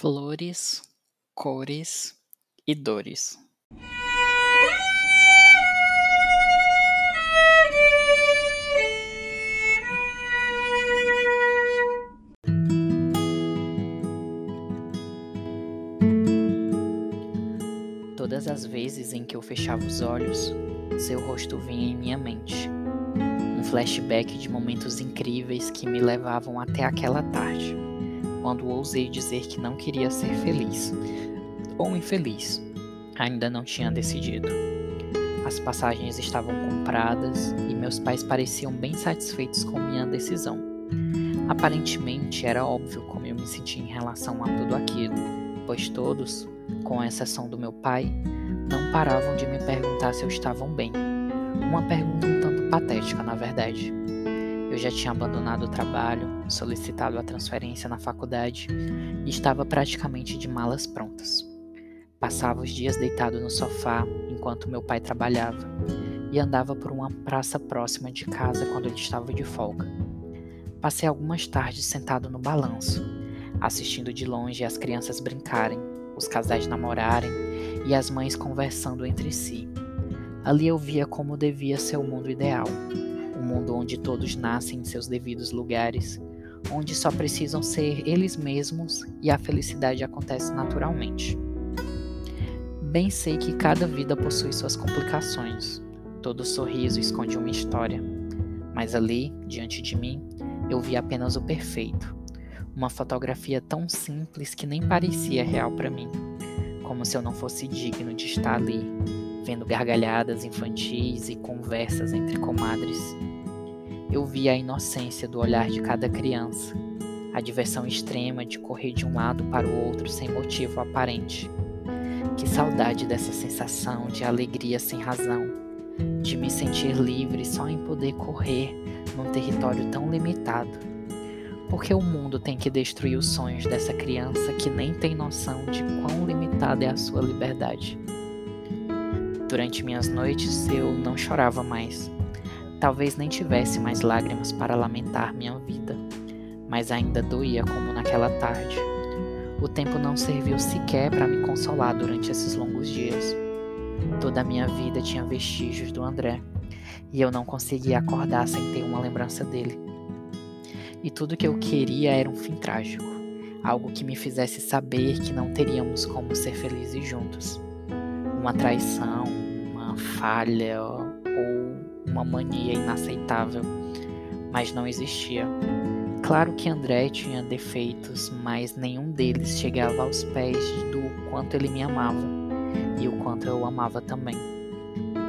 Flores, cores e dores. Todas as vezes em que eu fechava os olhos, seu rosto vinha em minha mente. Um flashback de momentos incríveis que me levavam até aquela tarde quando ousei dizer que não queria ser feliz ou infeliz. Ainda não tinha decidido. As passagens estavam compradas e meus pais pareciam bem satisfeitos com minha decisão. Aparentemente era óbvio como eu me sentia em relação a tudo aquilo, pois todos, com exceção do meu pai, não paravam de me perguntar se eu estavam bem. Uma pergunta um tanto patética, na verdade. Eu já tinha abandonado o trabalho, solicitado a transferência na faculdade e estava praticamente de malas prontas. Passava os dias deitado no sofá enquanto meu pai trabalhava e andava por uma praça próxima de casa quando ele estava de folga. Passei algumas tardes sentado no balanço, assistindo de longe as crianças brincarem, os casais namorarem e as mães conversando entre si. Ali eu via como devia ser o mundo ideal, um mundo onde todos nascem em seus devidos lugares, onde só precisam ser eles mesmos e a felicidade acontece naturalmente. Bem sei que cada vida possui suas complicações, todo sorriso esconde uma história, mas ali, diante de mim, eu vi apenas o perfeito, uma fotografia tão simples que nem parecia real para mim, como se eu não fosse digno de estar ali, vendo gargalhadas infantis e conversas entre comadres. Eu vi a inocência do olhar de cada criança, a diversão extrema de correr de um lado para o outro sem motivo aparente. Que saudade dessa sensação de alegria sem razão, de me sentir livre só em poder correr num território tão limitado. Porque o mundo tem que destruir os sonhos dessa criança que nem tem noção de quão limitada é a sua liberdade. Durante minhas noites eu não chorava mais. Talvez nem tivesse mais lágrimas para lamentar minha vida, mas ainda doía como naquela tarde. O tempo não serviu sequer para me consolar durante esses longos dias. Toda a minha vida tinha vestígios do André, e eu não conseguia acordar sem ter uma lembrança dele. E tudo que eu queria era um fim trágico, algo que me fizesse saber que não teríamos como ser felizes juntos uma traição, uma falha uma mania inaceitável, mas não existia. Claro que André tinha defeitos, mas nenhum deles chegava aos pés do quanto ele me amava e o quanto eu o amava também.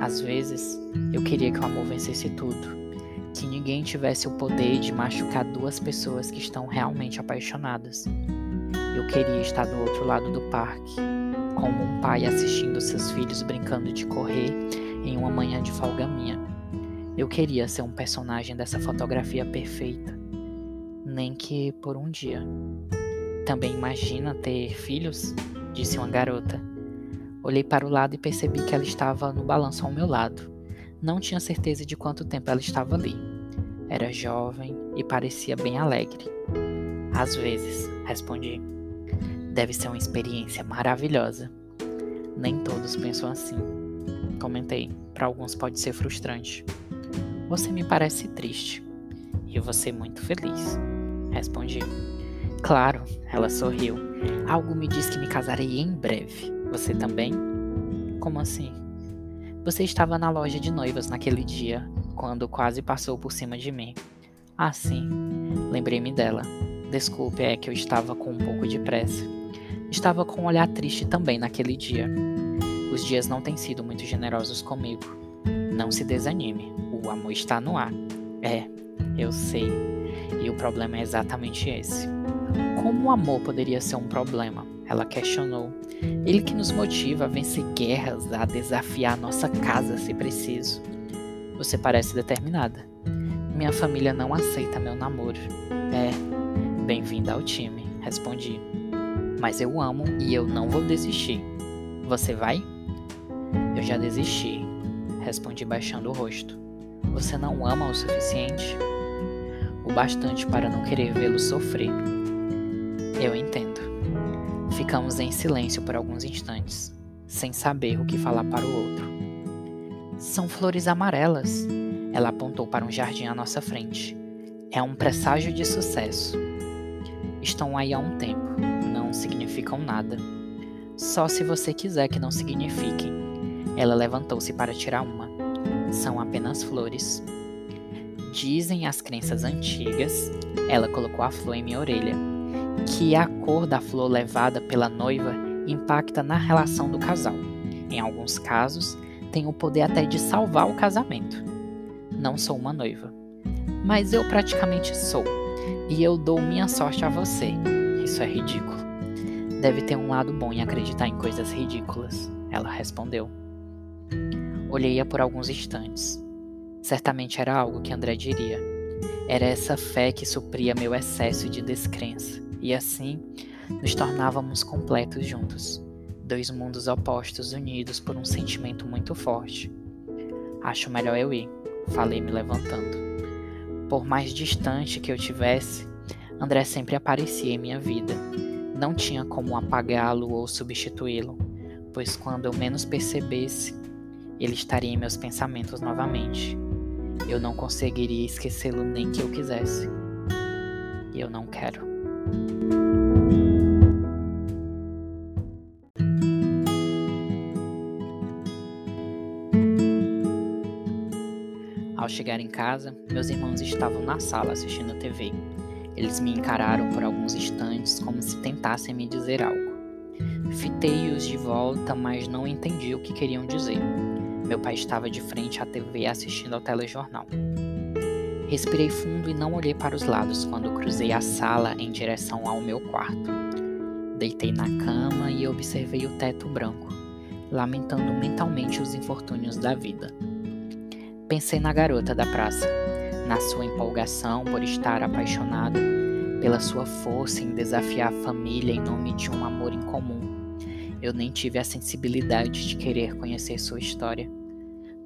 Às vezes, eu queria que o amor vencesse tudo, que ninguém tivesse o poder de machucar duas pessoas que estão realmente apaixonadas. Eu queria estar do outro lado do parque, como um pai assistindo seus filhos brincando de correr em uma manhã de folga minha. Eu queria ser um personagem dessa fotografia perfeita, nem que por um dia. Também imagina ter filhos? disse uma garota. Olhei para o lado e percebi que ela estava no balanço ao meu lado. Não tinha certeza de quanto tempo ela estava ali. Era jovem e parecia bem alegre. Às vezes, respondi. Deve ser uma experiência maravilhosa. Nem todos pensam assim. Comentei. Para alguns pode ser frustrante. Você me parece triste. E você muito feliz. Respondi. Claro, ela sorriu. Algo me diz que me casarei em breve. Você também? Como assim? Você estava na loja de noivas naquele dia, quando quase passou por cima de mim. Ah, sim. Lembrei-me dela. Desculpe, é que eu estava com um pouco de pressa. Estava com um olhar triste também naquele dia. Os dias não têm sido muito generosos comigo. Não se desanime, o amor está no ar. É, eu sei. E o problema é exatamente esse. Como o amor poderia ser um problema? Ela questionou. Ele que nos motiva a vencer guerras, a desafiar nossa casa se preciso. Você parece determinada. Minha família não aceita meu namoro. É, bem-vinda ao time, respondi mas eu amo e eu não vou desistir. Você vai? Eu já desisti, respondi baixando o rosto. Você não ama o suficiente? O bastante para não querer vê-lo sofrer. Eu entendo. Ficamos em silêncio por alguns instantes, sem saber o que falar para o outro. São flores amarelas. Ela apontou para um jardim à nossa frente. É um presságio de sucesso. Estão aí há um tempo, não significam nada. Só se você quiser que não signifiquem. Ela levantou-se para tirar uma. São apenas flores. Dizem as crenças antigas, ela colocou a flor em minha orelha, que a cor da flor levada pela noiva impacta na relação do casal. Em alguns casos, tem o poder até de salvar o casamento. Não sou uma noiva, mas eu praticamente sou, e eu dou minha sorte a você. Isso é ridículo. Deve ter um lado bom em acreditar em coisas ridículas, ela respondeu. Olhei-a por alguns instantes. Certamente era algo que André diria. Era essa fé que supria meu excesso de descrença, e assim nos tornávamos completos juntos, dois mundos opostos unidos por um sentimento muito forte. Acho melhor eu ir, falei me levantando. Por mais distante que eu tivesse, André sempre aparecia em minha vida. Não tinha como apagá-lo ou substituí-lo, pois quando eu menos percebesse, ele estaria em meus pensamentos novamente. Eu não conseguiria esquecê-lo nem que eu quisesse. E eu não quero. Ao chegar em casa, meus irmãos estavam na sala assistindo TV. Eles me encararam por alguns instantes como se tentassem me dizer algo. Fitei-os de volta, mas não entendi o que queriam dizer. Meu pai estava de frente à TV assistindo ao telejornal. Respirei fundo e não olhei para os lados quando cruzei a sala em direção ao meu quarto. Deitei na cama e observei o teto branco, lamentando mentalmente os infortúnios da vida. Pensei na garota da praça, na sua empolgação por estar apaixonada, pela sua força em desafiar a família em nome de um amor incomum. Eu nem tive a sensibilidade de querer conhecer sua história.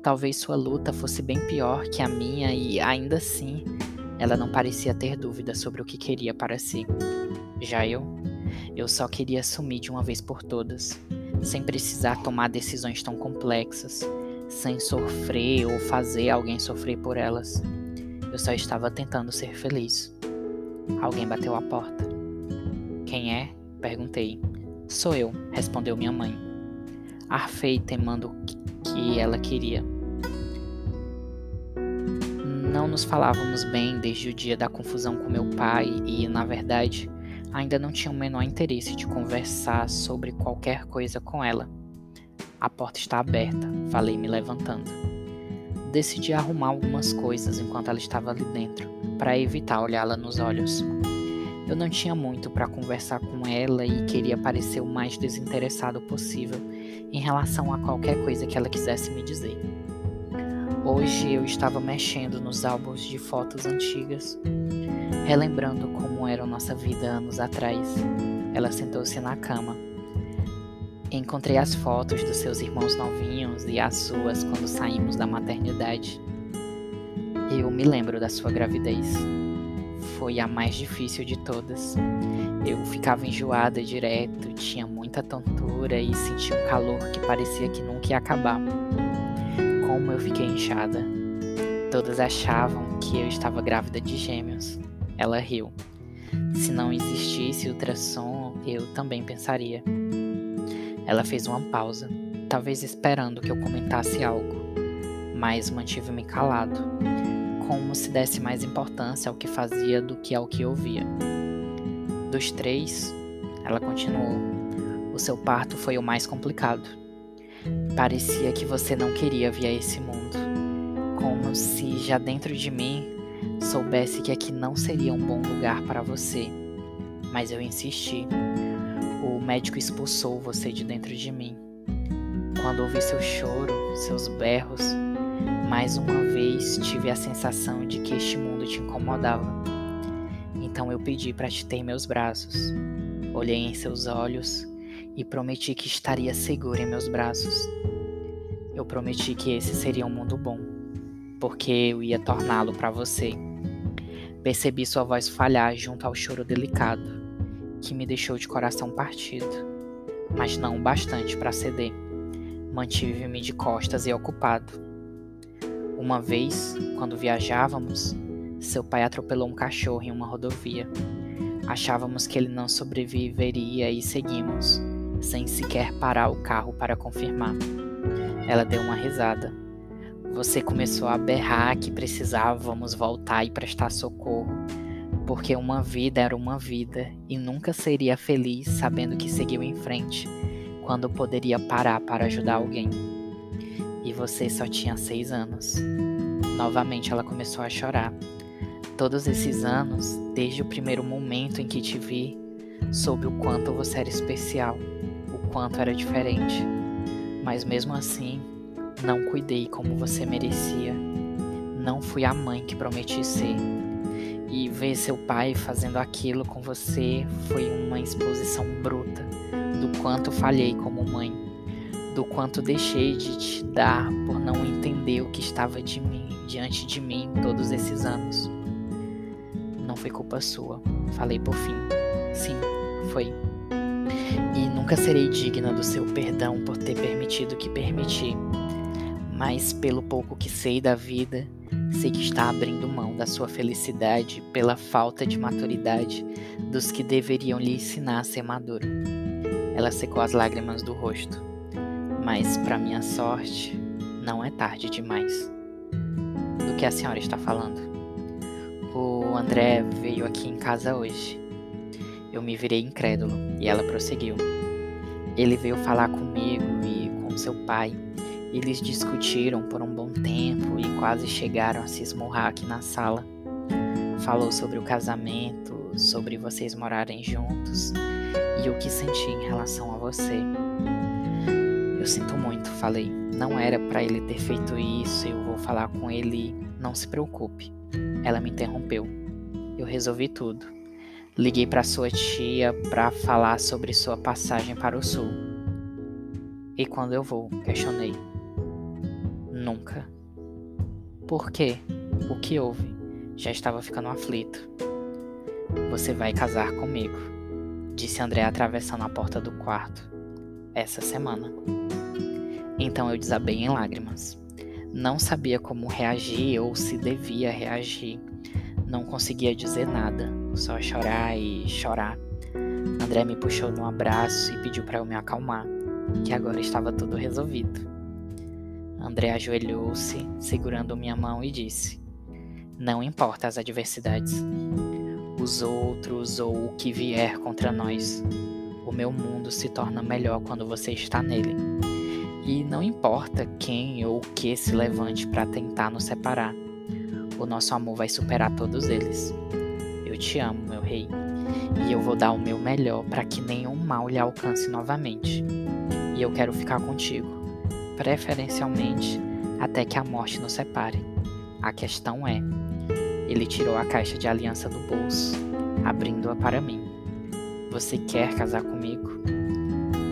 Talvez sua luta fosse bem pior que a minha e, ainda assim, ela não parecia ter dúvida sobre o que queria para si. Já eu, eu só queria sumir de uma vez por todas, sem precisar tomar decisões tão complexas, sem sofrer ou fazer alguém sofrer por elas. Eu só estava tentando ser feliz. Alguém bateu a porta. Quem é? perguntei. Sou eu, respondeu minha mãe. Arfei temando que ela queria. Não nos falávamos bem desde o dia da confusão com meu pai e, na verdade, ainda não tinha o menor interesse de conversar sobre qualquer coisa com ela. A porta está aberta, falei me levantando. Decidi arrumar algumas coisas enquanto ela estava ali dentro, para evitar olhá-la nos olhos. Eu não tinha muito para conversar com ela e queria parecer o mais desinteressado possível em relação a qualquer coisa que ela quisesse me dizer. Hoje eu estava mexendo nos álbuns de fotos antigas, relembrando como era nossa vida anos atrás. Ela sentou-se na cama. Encontrei as fotos dos seus irmãos novinhos e as suas quando saímos da maternidade. Eu me lembro da sua gravidez. Foi a mais difícil de todas. Eu ficava enjoada direto, tinha muita tontura e sentia um calor que parecia que nunca ia acabar eu fiquei inchada. Todas achavam que eu estava grávida de gêmeos. Ela riu. Se não existisse ultrassom, eu também pensaria. Ela fez uma pausa, talvez esperando que eu comentasse algo, mas mantive-me calado, como se desse mais importância ao que fazia do que ao que ouvia. Dos três, ela continuou, o seu parto foi o mais complicado. Parecia que você não queria vir a esse mundo, como se já dentro de mim soubesse que aqui não seria um bom lugar para você. Mas eu insisti. O médico expulsou você de dentro de mim. Quando ouvi seu choro, seus berros, mais uma vez tive a sensação de que este mundo te incomodava. Então eu pedi para te ter meus braços. Olhei em seus olhos e prometi que estaria seguro em meus braços. Eu prometi que esse seria um mundo bom, porque eu ia torná-lo para você. Percebi sua voz falhar junto ao choro delicado, que me deixou de coração partido, mas não o bastante para ceder. Mantive-me de costas e ocupado. Uma vez, quando viajávamos, seu pai atropelou um cachorro em uma rodovia. Achávamos que ele não sobreviveria e seguimos, sem sequer parar o carro para confirmar. Ela deu uma risada. Você começou a berrar que precisávamos voltar e prestar socorro, porque uma vida era uma vida e nunca seria feliz sabendo que seguiu em frente, quando poderia parar para ajudar alguém. E você só tinha seis anos. Novamente ela começou a chorar. Todos esses anos, desde o primeiro momento em que te vi, soube o quanto você era especial, quanto era diferente. Mas mesmo assim, não cuidei como você merecia. Não fui a mãe que prometi ser. E ver seu pai fazendo aquilo com você foi uma exposição bruta do quanto falhei como mãe, do quanto deixei de te dar por não entender o que estava de mim, diante de mim todos esses anos. Não foi culpa sua, falei por fim. Sim, foi. Nunca serei digna do seu perdão por ter permitido o que permiti. Mas pelo pouco que sei da vida, sei que está abrindo mão da sua felicidade pela falta de maturidade dos que deveriam lhe ensinar a ser maduro. Ela secou as lágrimas do rosto. Mas, para minha sorte, não é tarde demais. Do que a senhora está falando? O André veio aqui em casa hoje. Eu me virei incrédulo e ela prosseguiu. Ele veio falar comigo e com seu pai. Eles discutiram por um bom tempo e quase chegaram a se esmurrar aqui na sala. Falou sobre o casamento, sobre vocês morarem juntos e o que senti em relação a você. Eu sinto muito, falei. Não era para ele ter feito isso, eu vou falar com ele. Não se preocupe. Ela me interrompeu. Eu resolvi tudo. Liguei para sua tia para falar sobre sua passagem para o sul. E quando eu vou? Questionei. Nunca. Por quê? O que houve? Já estava ficando aflito. Você vai casar comigo disse André atravessando a porta do quarto. Essa semana. Então eu desabei em lágrimas. Não sabia como reagir ou se devia reagir. Não conseguia dizer nada, só chorar e chorar. André me puxou no abraço e pediu para eu me acalmar, que agora estava tudo resolvido. André ajoelhou-se, segurando minha mão e disse: Não importa as adversidades, os outros ou o que vier contra nós. O meu mundo se torna melhor quando você está nele. E não importa quem ou o que se levante para tentar nos separar, o nosso amor vai superar todos eles. Eu te amo, meu rei, e eu vou dar o meu melhor para que nenhum mal lhe alcance novamente. E eu quero ficar contigo, preferencialmente até que a morte nos separe. A questão é: ele tirou a caixa de aliança do bolso, abrindo-a para mim. Você quer casar comigo?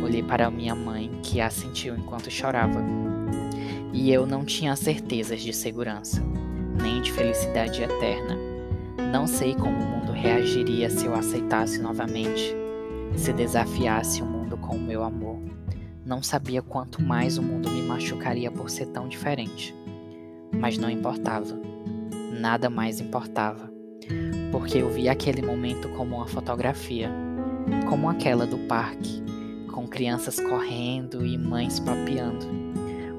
Olhei para minha mãe, que assentiu enquanto chorava. E eu não tinha certezas de segurança, nem de felicidade eterna. Não sei como reagiria se eu aceitasse novamente, se desafiasse o mundo com o meu amor. Não sabia quanto mais o mundo me machucaria por ser tão diferente. Mas não importava nada mais importava, porque eu vi aquele momento como uma fotografia, como aquela do parque, com crianças correndo e mães papeando.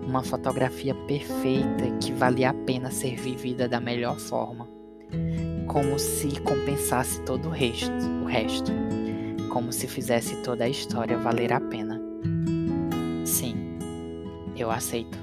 Uma fotografia perfeita que valia a pena ser vivida da melhor forma, como se compensasse todo o resto, o resto, como se fizesse toda a história valer a pena. Sim, eu aceito.